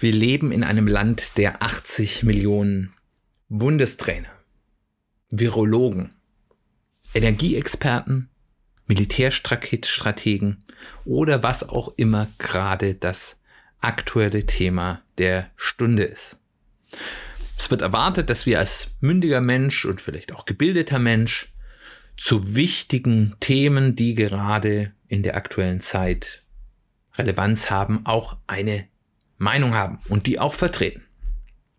Wir leben in einem Land der 80 Millionen Bundestrainer, Virologen, Energieexperten, Militärstrategen oder was auch immer gerade das aktuelle Thema der Stunde ist. Es wird erwartet, dass wir als mündiger Mensch und vielleicht auch gebildeter Mensch zu wichtigen Themen, die gerade in der aktuellen Zeit Relevanz haben, auch eine Meinung haben und die auch vertreten.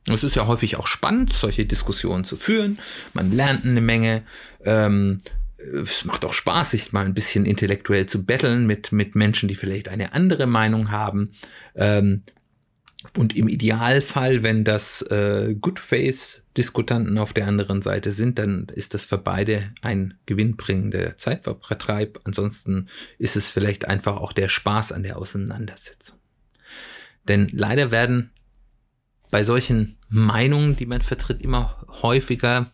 Es ist ja häufig auch spannend, solche Diskussionen zu führen. Man lernt eine Menge. Ähm, es macht auch Spaß, sich mal ein bisschen intellektuell zu betteln mit, mit Menschen, die vielleicht eine andere Meinung haben. Ähm, und im Idealfall, wenn das äh, Good Face Diskutanten auf der anderen Seite sind, dann ist das für beide ein gewinnbringender Zeitvertreib. Ansonsten ist es vielleicht einfach auch der Spaß an der Auseinandersetzung. Denn leider werden bei solchen Meinungen, die man vertritt, immer häufiger,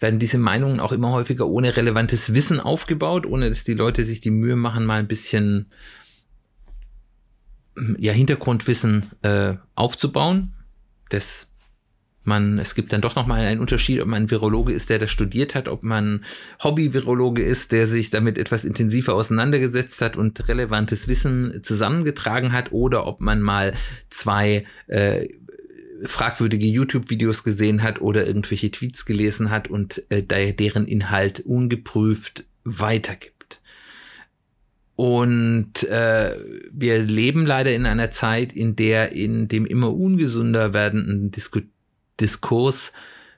werden diese Meinungen auch immer häufiger ohne relevantes Wissen aufgebaut, ohne dass die Leute sich die Mühe machen, mal ein bisschen ja, Hintergrundwissen äh, aufzubauen. Das man, es gibt dann doch nochmal einen Unterschied, ob man Virologe ist, der das studiert hat, ob man Hobby-Virologe ist, der sich damit etwas intensiver auseinandergesetzt hat und relevantes Wissen zusammengetragen hat, oder ob man mal zwei äh, fragwürdige YouTube-Videos gesehen hat oder irgendwelche Tweets gelesen hat und äh, deren Inhalt ungeprüft weitergibt. Und äh, wir leben leider in einer Zeit, in der in dem immer ungesünder werdenden Diskutieren Diskurs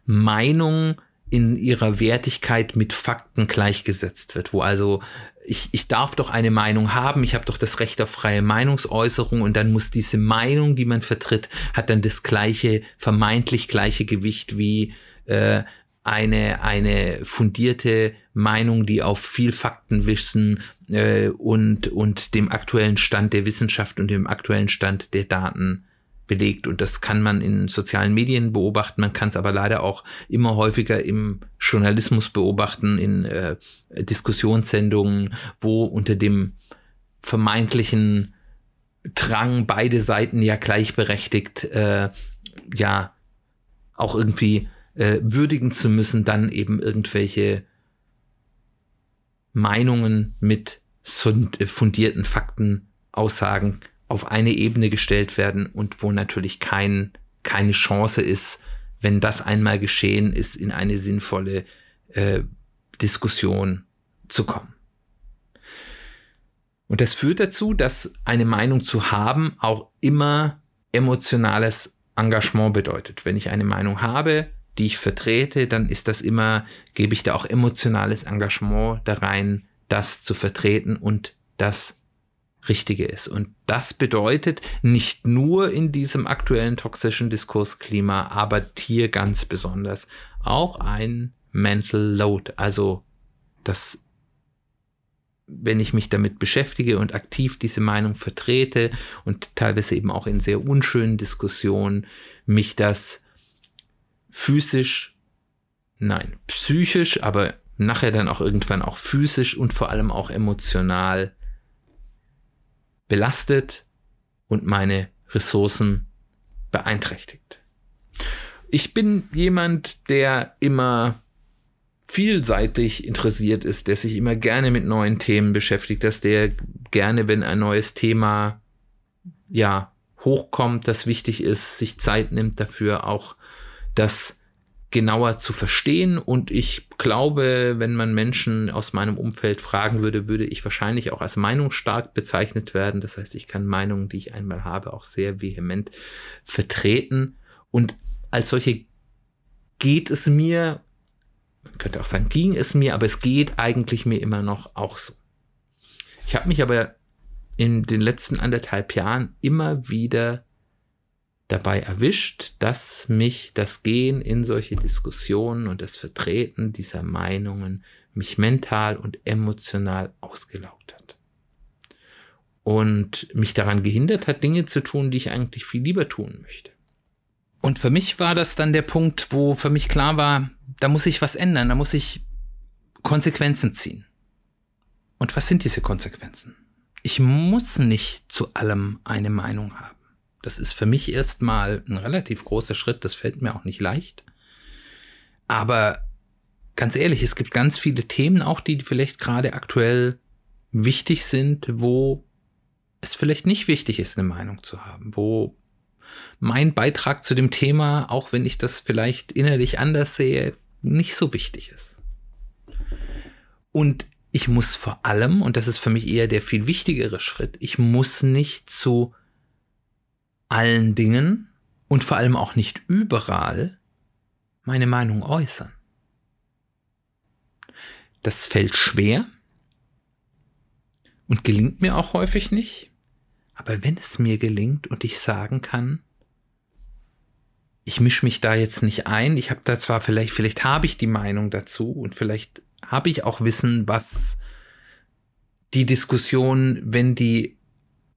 Meinung in ihrer Wertigkeit mit Fakten gleichgesetzt wird, wo also ich, ich darf doch eine Meinung haben, ich habe doch das Recht auf freie Meinungsäußerung und dann muss diese Meinung, die man vertritt, hat dann das gleiche, vermeintlich gleiche Gewicht wie äh, eine, eine fundierte Meinung, die auf viel Faktenwissen äh, und, und dem aktuellen Stand der Wissenschaft und dem aktuellen Stand der Daten belegt. Und das kann man in sozialen Medien beobachten, man kann es aber leider auch immer häufiger im Journalismus beobachten, in äh, Diskussionssendungen, wo unter dem vermeintlichen Drang, beide Seiten ja gleichberechtigt, äh, ja, auch irgendwie äh, würdigen zu müssen, dann eben irgendwelche Meinungen mit äh, fundierten Fakten, Aussagen auf eine Ebene gestellt werden und wo natürlich kein, keine Chance ist, wenn das einmal geschehen ist, in eine sinnvolle äh, Diskussion zu kommen. Und das führt dazu, dass eine Meinung zu haben auch immer emotionales Engagement bedeutet. Wenn ich eine Meinung habe, die ich vertrete, dann ist das immer, gebe ich da auch emotionales Engagement da rein, das zu vertreten und das Richtige ist. Und das bedeutet nicht nur in diesem aktuellen toxischen Diskursklima, aber hier ganz besonders auch ein Mental Load. Also das, wenn ich mich damit beschäftige und aktiv diese Meinung vertrete und teilweise eben auch in sehr unschönen Diskussionen, mich das physisch, nein, psychisch, aber nachher dann auch irgendwann auch physisch und vor allem auch emotional belastet und meine Ressourcen beeinträchtigt. Ich bin jemand, der immer vielseitig interessiert ist, der sich immer gerne mit neuen Themen beschäftigt, dass der gerne, wenn ein neues Thema ja hochkommt, das wichtig ist, sich Zeit nimmt dafür auch das genauer zu verstehen. Und ich glaube, wenn man Menschen aus meinem Umfeld fragen würde, würde ich wahrscheinlich auch als meinungsstark bezeichnet werden. Das heißt, ich kann Meinungen, die ich einmal habe, auch sehr vehement vertreten. Und als solche geht es mir, man könnte auch sagen, ging es mir, aber es geht eigentlich mir immer noch auch so. Ich habe mich aber in den letzten anderthalb Jahren immer wieder dabei erwischt, dass mich das Gehen in solche Diskussionen und das Vertreten dieser Meinungen mich mental und emotional ausgelaugt hat. Und mich daran gehindert hat, Dinge zu tun, die ich eigentlich viel lieber tun möchte. Und für mich war das dann der Punkt, wo für mich klar war, da muss ich was ändern, da muss ich Konsequenzen ziehen. Und was sind diese Konsequenzen? Ich muss nicht zu allem eine Meinung haben. Das ist für mich erstmal ein relativ großer Schritt, das fällt mir auch nicht leicht. Aber ganz ehrlich, es gibt ganz viele Themen, auch die vielleicht gerade aktuell wichtig sind, wo es vielleicht nicht wichtig ist, eine Meinung zu haben, wo mein Beitrag zu dem Thema, auch wenn ich das vielleicht innerlich anders sehe, nicht so wichtig ist. Und ich muss vor allem, und das ist für mich eher der viel wichtigere Schritt, ich muss nicht zu allen Dingen und vor allem auch nicht überall meine Meinung äußern. Das fällt schwer und gelingt mir auch häufig nicht. Aber wenn es mir gelingt und ich sagen kann, ich mische mich da jetzt nicht ein, ich habe da zwar vielleicht, vielleicht habe ich die Meinung dazu und vielleicht habe ich auch Wissen, was die Diskussion, wenn die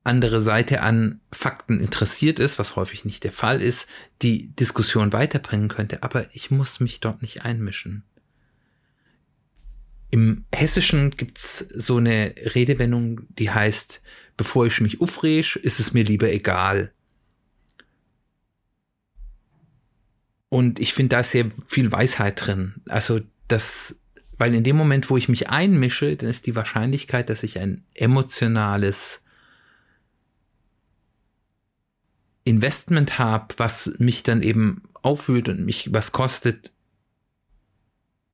andere Seite an Fakten interessiert ist, was häufig nicht der Fall ist, die Diskussion weiterbringen könnte, aber ich muss mich dort nicht einmischen. Im Hessischen gibt's so eine Redewendung, die heißt, bevor ich mich aufreg, ist es mir lieber egal. Und ich finde, da sehr viel Weisheit drin. Also das, weil in dem Moment, wo ich mich einmische, dann ist die Wahrscheinlichkeit, dass ich ein emotionales Investment habe, was mich dann eben aufwühlt und mich was kostet,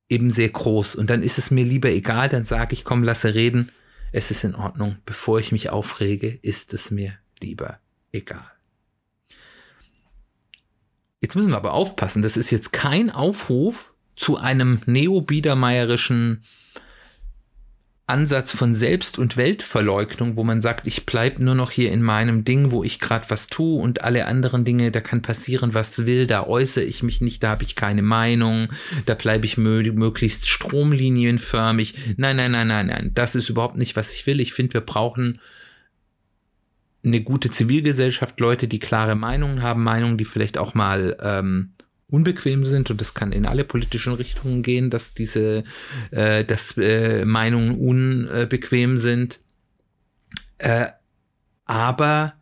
eben sehr groß. Und dann ist es mir lieber egal, dann sage ich, komm, lasse reden, es ist in Ordnung. Bevor ich mich aufrege, ist es mir lieber egal. Jetzt müssen wir aber aufpassen, das ist jetzt kein Aufruf zu einem neobiedermeierischen Ansatz von Selbst- und Weltverleugnung, wo man sagt, ich bleib nur noch hier in meinem Ding, wo ich gerade was tue und alle anderen Dinge, da kann passieren, was will, da äußere ich mich nicht, da habe ich keine Meinung, da bleibe ich mö möglichst stromlinienförmig. Nein, nein, nein, nein, nein, das ist überhaupt nicht, was ich will. Ich finde, wir brauchen eine gute Zivilgesellschaft, Leute, die klare Meinungen haben, Meinungen, die vielleicht auch mal ähm, unbequem sind und das kann in alle politischen Richtungen gehen, dass diese, äh, dass äh, Meinungen unbequem sind. Äh, aber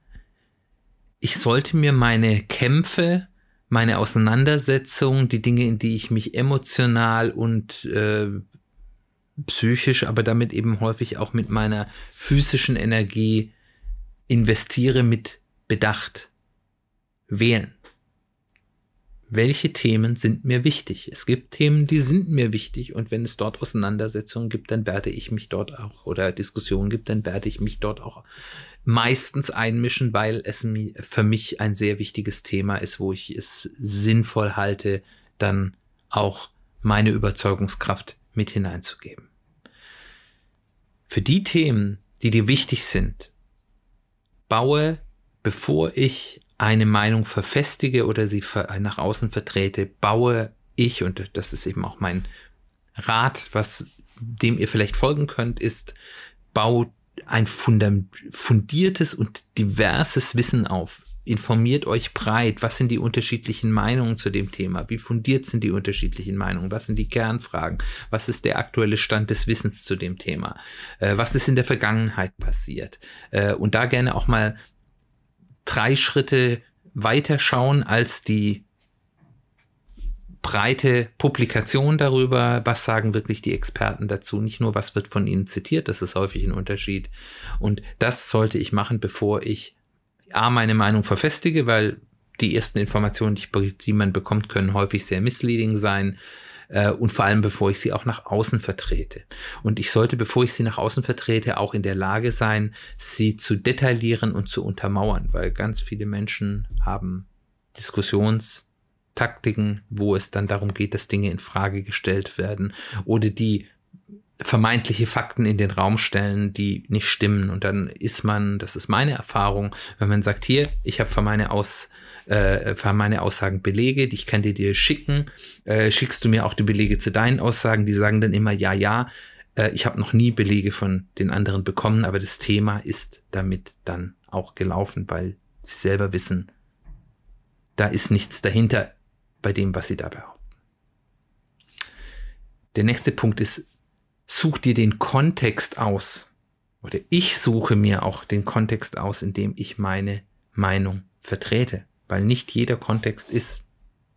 ich sollte mir meine Kämpfe, meine Auseinandersetzungen, die Dinge, in die ich mich emotional und äh, psychisch, aber damit eben häufig auch mit meiner physischen Energie investiere, mit Bedacht wählen welche Themen sind mir wichtig. Es gibt Themen, die sind mir wichtig und wenn es dort Auseinandersetzungen gibt, dann werde ich mich dort auch oder Diskussionen gibt, dann werde ich mich dort auch meistens einmischen, weil es für mich ein sehr wichtiges Thema ist, wo ich es sinnvoll halte, dann auch meine Überzeugungskraft mit hineinzugeben. Für die Themen, die dir wichtig sind, baue, bevor ich eine Meinung verfestige oder sie nach außen vertrete, baue ich, und das ist eben auch mein Rat, was dem ihr vielleicht folgen könnt, ist, baut ein fundiertes und diverses Wissen auf. Informiert euch breit, was sind die unterschiedlichen Meinungen zu dem Thema, wie fundiert sind die unterschiedlichen Meinungen, was sind die Kernfragen, was ist der aktuelle Stand des Wissens zu dem Thema, äh, was ist in der Vergangenheit passiert. Äh, und da gerne auch mal drei Schritte weiter schauen als die breite Publikation darüber, was sagen wirklich die Experten dazu, nicht nur was wird von ihnen zitiert, das ist häufig ein Unterschied. Und das sollte ich machen, bevor ich A, meine Meinung verfestige, weil die ersten Informationen, die, man bekommt, können häufig sehr misleading sein äh, und vor allem bevor ich sie auch nach außen vertrete. Und ich sollte, bevor ich sie nach außen vertrete, auch in der Lage sein, sie zu detaillieren und zu untermauern, weil ganz viele Menschen haben Diskussionstaktiken, wo es dann darum geht, dass Dinge in Frage gestellt werden oder die vermeintliche Fakten in den Raum stellen, die nicht stimmen. Und dann ist man, das ist meine Erfahrung, wenn man sagt, hier, ich habe für meine Aus äh, meine Aussagen Belege, die ich kann dir dir schicken. Äh, schickst du mir auch die Belege zu deinen Aussagen? Die sagen dann immer ja, ja. Äh, ich habe noch nie Belege von den anderen bekommen, aber das Thema ist damit dann auch gelaufen, weil sie selber wissen, da ist nichts dahinter bei dem, was sie da behaupten. Der nächste Punkt ist, such dir den Kontext aus. Oder ich suche mir auch den Kontext aus, in dem ich meine Meinung vertrete. Weil nicht jeder Kontext ist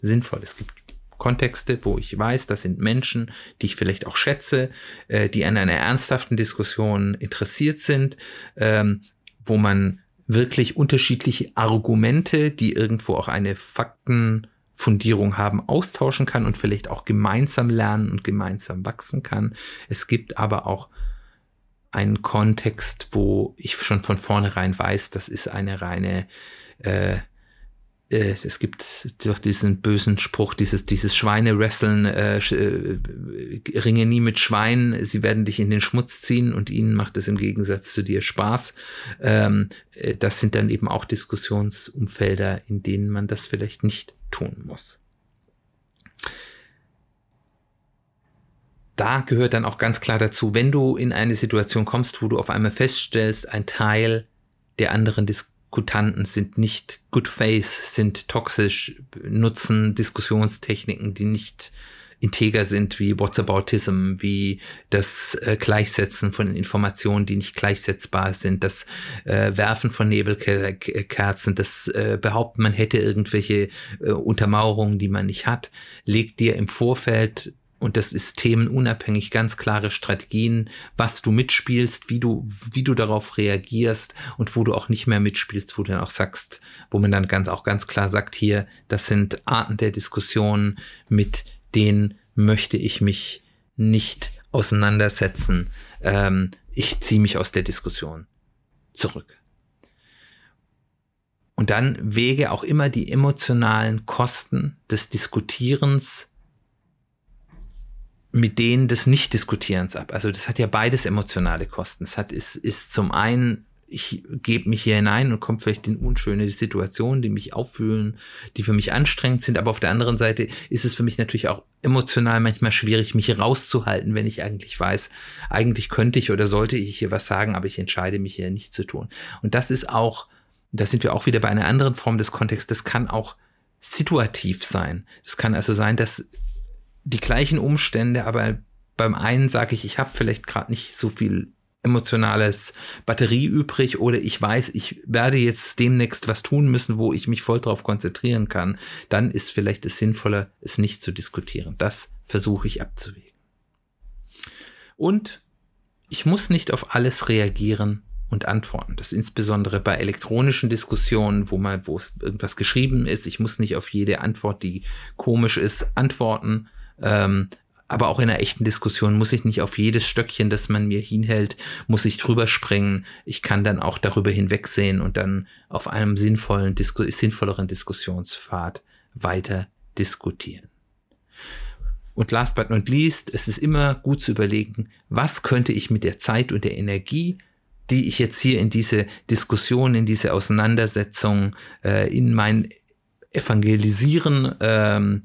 sinnvoll. Es gibt Kontexte, wo ich weiß, das sind Menschen, die ich vielleicht auch schätze, äh, die an einer ernsthaften Diskussion interessiert sind, ähm, wo man wirklich unterschiedliche Argumente, die irgendwo auch eine Fakten Fundierung haben, austauschen kann und vielleicht auch gemeinsam lernen und gemeinsam wachsen kann. Es gibt aber auch einen Kontext, wo ich schon von vornherein weiß, das ist eine reine äh, äh, es gibt doch diesen bösen Spruch, dieses, dieses Schweine-Wrestlen, äh, äh, ringe nie mit Schweinen, sie werden dich in den Schmutz ziehen und ihnen macht es im Gegensatz zu dir Spaß. Ähm, äh, das sind dann eben auch Diskussionsumfelder, in denen man das vielleicht nicht tun muss. Da gehört dann auch ganz klar dazu, wenn du in eine Situation kommst, wo du auf einmal feststellst, ein Teil der anderen Diskutanten sind nicht good faith, sind toxisch, nutzen Diskussionstechniken, die nicht integer sind wie Whatsaboutism, wie das äh, Gleichsetzen von Informationen, die nicht gleichsetzbar sind, das äh, Werfen von Nebelkerzen, das äh, Behaupten, man hätte irgendwelche äh, Untermauerungen, die man nicht hat, legt dir im Vorfeld und das ist themenunabhängig ganz klare Strategien, was du mitspielst, wie du, wie du darauf reagierst und wo du auch nicht mehr mitspielst, wo du dann auch sagst, wo man dann ganz, auch ganz klar sagt, hier, das sind Arten der Diskussion, mit denen möchte ich mich nicht auseinandersetzen. Ähm, ich ziehe mich aus der Diskussion zurück. Und dann wege auch immer die emotionalen Kosten des Diskutierens mit denen des Nicht-Diskutierens ab. Also das hat ja beides emotionale Kosten. Es hat, ist, ist zum einen ich gebe mich hier hinein und komme vielleicht in unschöne Situationen, die mich auffühlen, die für mich anstrengend sind. Aber auf der anderen Seite ist es für mich natürlich auch emotional manchmal schwierig, mich rauszuhalten, wenn ich eigentlich weiß, eigentlich könnte ich oder sollte ich hier was sagen, aber ich entscheide mich hier nicht zu tun. Und das ist auch, da sind wir auch wieder bei einer anderen Form des Kontexts, das kann auch situativ sein. Das kann also sein, dass die gleichen Umstände, aber beim einen sage ich, ich habe vielleicht gerade nicht so viel emotionales Batterie übrig oder ich weiß, ich werde jetzt demnächst was tun müssen, wo ich mich voll drauf konzentrieren kann, dann ist vielleicht es sinnvoller, es nicht zu diskutieren. Das versuche ich abzuwägen. Und ich muss nicht auf alles reagieren und antworten. Das insbesondere bei elektronischen Diskussionen, wo mal, wo irgendwas geschrieben ist. Ich muss nicht auf jede Antwort, die komisch ist, antworten. Ähm, aber auch in einer echten Diskussion muss ich nicht auf jedes Stöckchen, das man mir hinhält, muss ich drüber springen. Ich kann dann auch darüber hinwegsehen und dann auf einem sinnvollen, Disku sinnvolleren Diskussionspfad weiter diskutieren. Und last but not least, es ist immer gut zu überlegen, was könnte ich mit der Zeit und der Energie, die ich jetzt hier in diese Diskussion, in diese Auseinandersetzung, äh, in mein Evangelisieren ähm,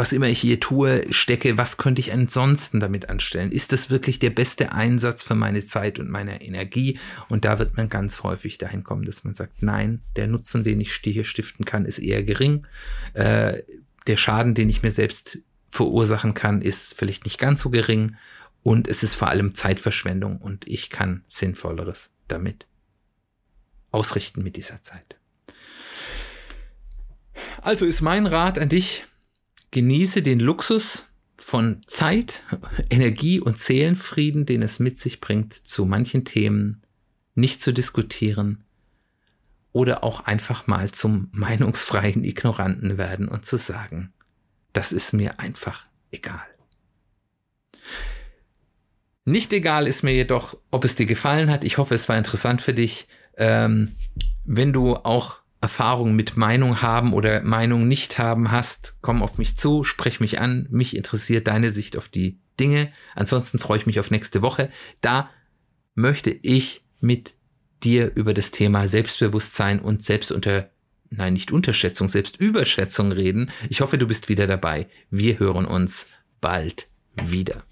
was immer ich hier tue, stecke, was könnte ich ansonsten damit anstellen? Ist das wirklich der beste Einsatz für meine Zeit und meine Energie? Und da wird man ganz häufig dahin kommen, dass man sagt, nein, der Nutzen, den ich hier stiften kann, ist eher gering. Äh, der Schaden, den ich mir selbst verursachen kann, ist vielleicht nicht ganz so gering. Und es ist vor allem Zeitverschwendung und ich kann Sinnvolleres damit ausrichten mit dieser Zeit. Also ist mein Rat an dich, Genieße den Luxus von Zeit, Energie und Seelenfrieden, den es mit sich bringt, zu manchen Themen nicht zu diskutieren oder auch einfach mal zum meinungsfreien Ignoranten werden und zu sagen, das ist mir einfach egal. Nicht egal ist mir jedoch, ob es dir gefallen hat. Ich hoffe, es war interessant für dich. Ähm, wenn du auch Erfahrung mit Meinung haben oder Meinung nicht haben hast, komm auf mich zu, sprech mich an. Mich interessiert deine Sicht auf die Dinge. Ansonsten freue ich mich auf nächste Woche. Da möchte ich mit dir über das Thema Selbstbewusstsein und Selbstunter, nein, nicht Unterschätzung, Selbstüberschätzung reden. Ich hoffe, du bist wieder dabei. Wir hören uns bald wieder.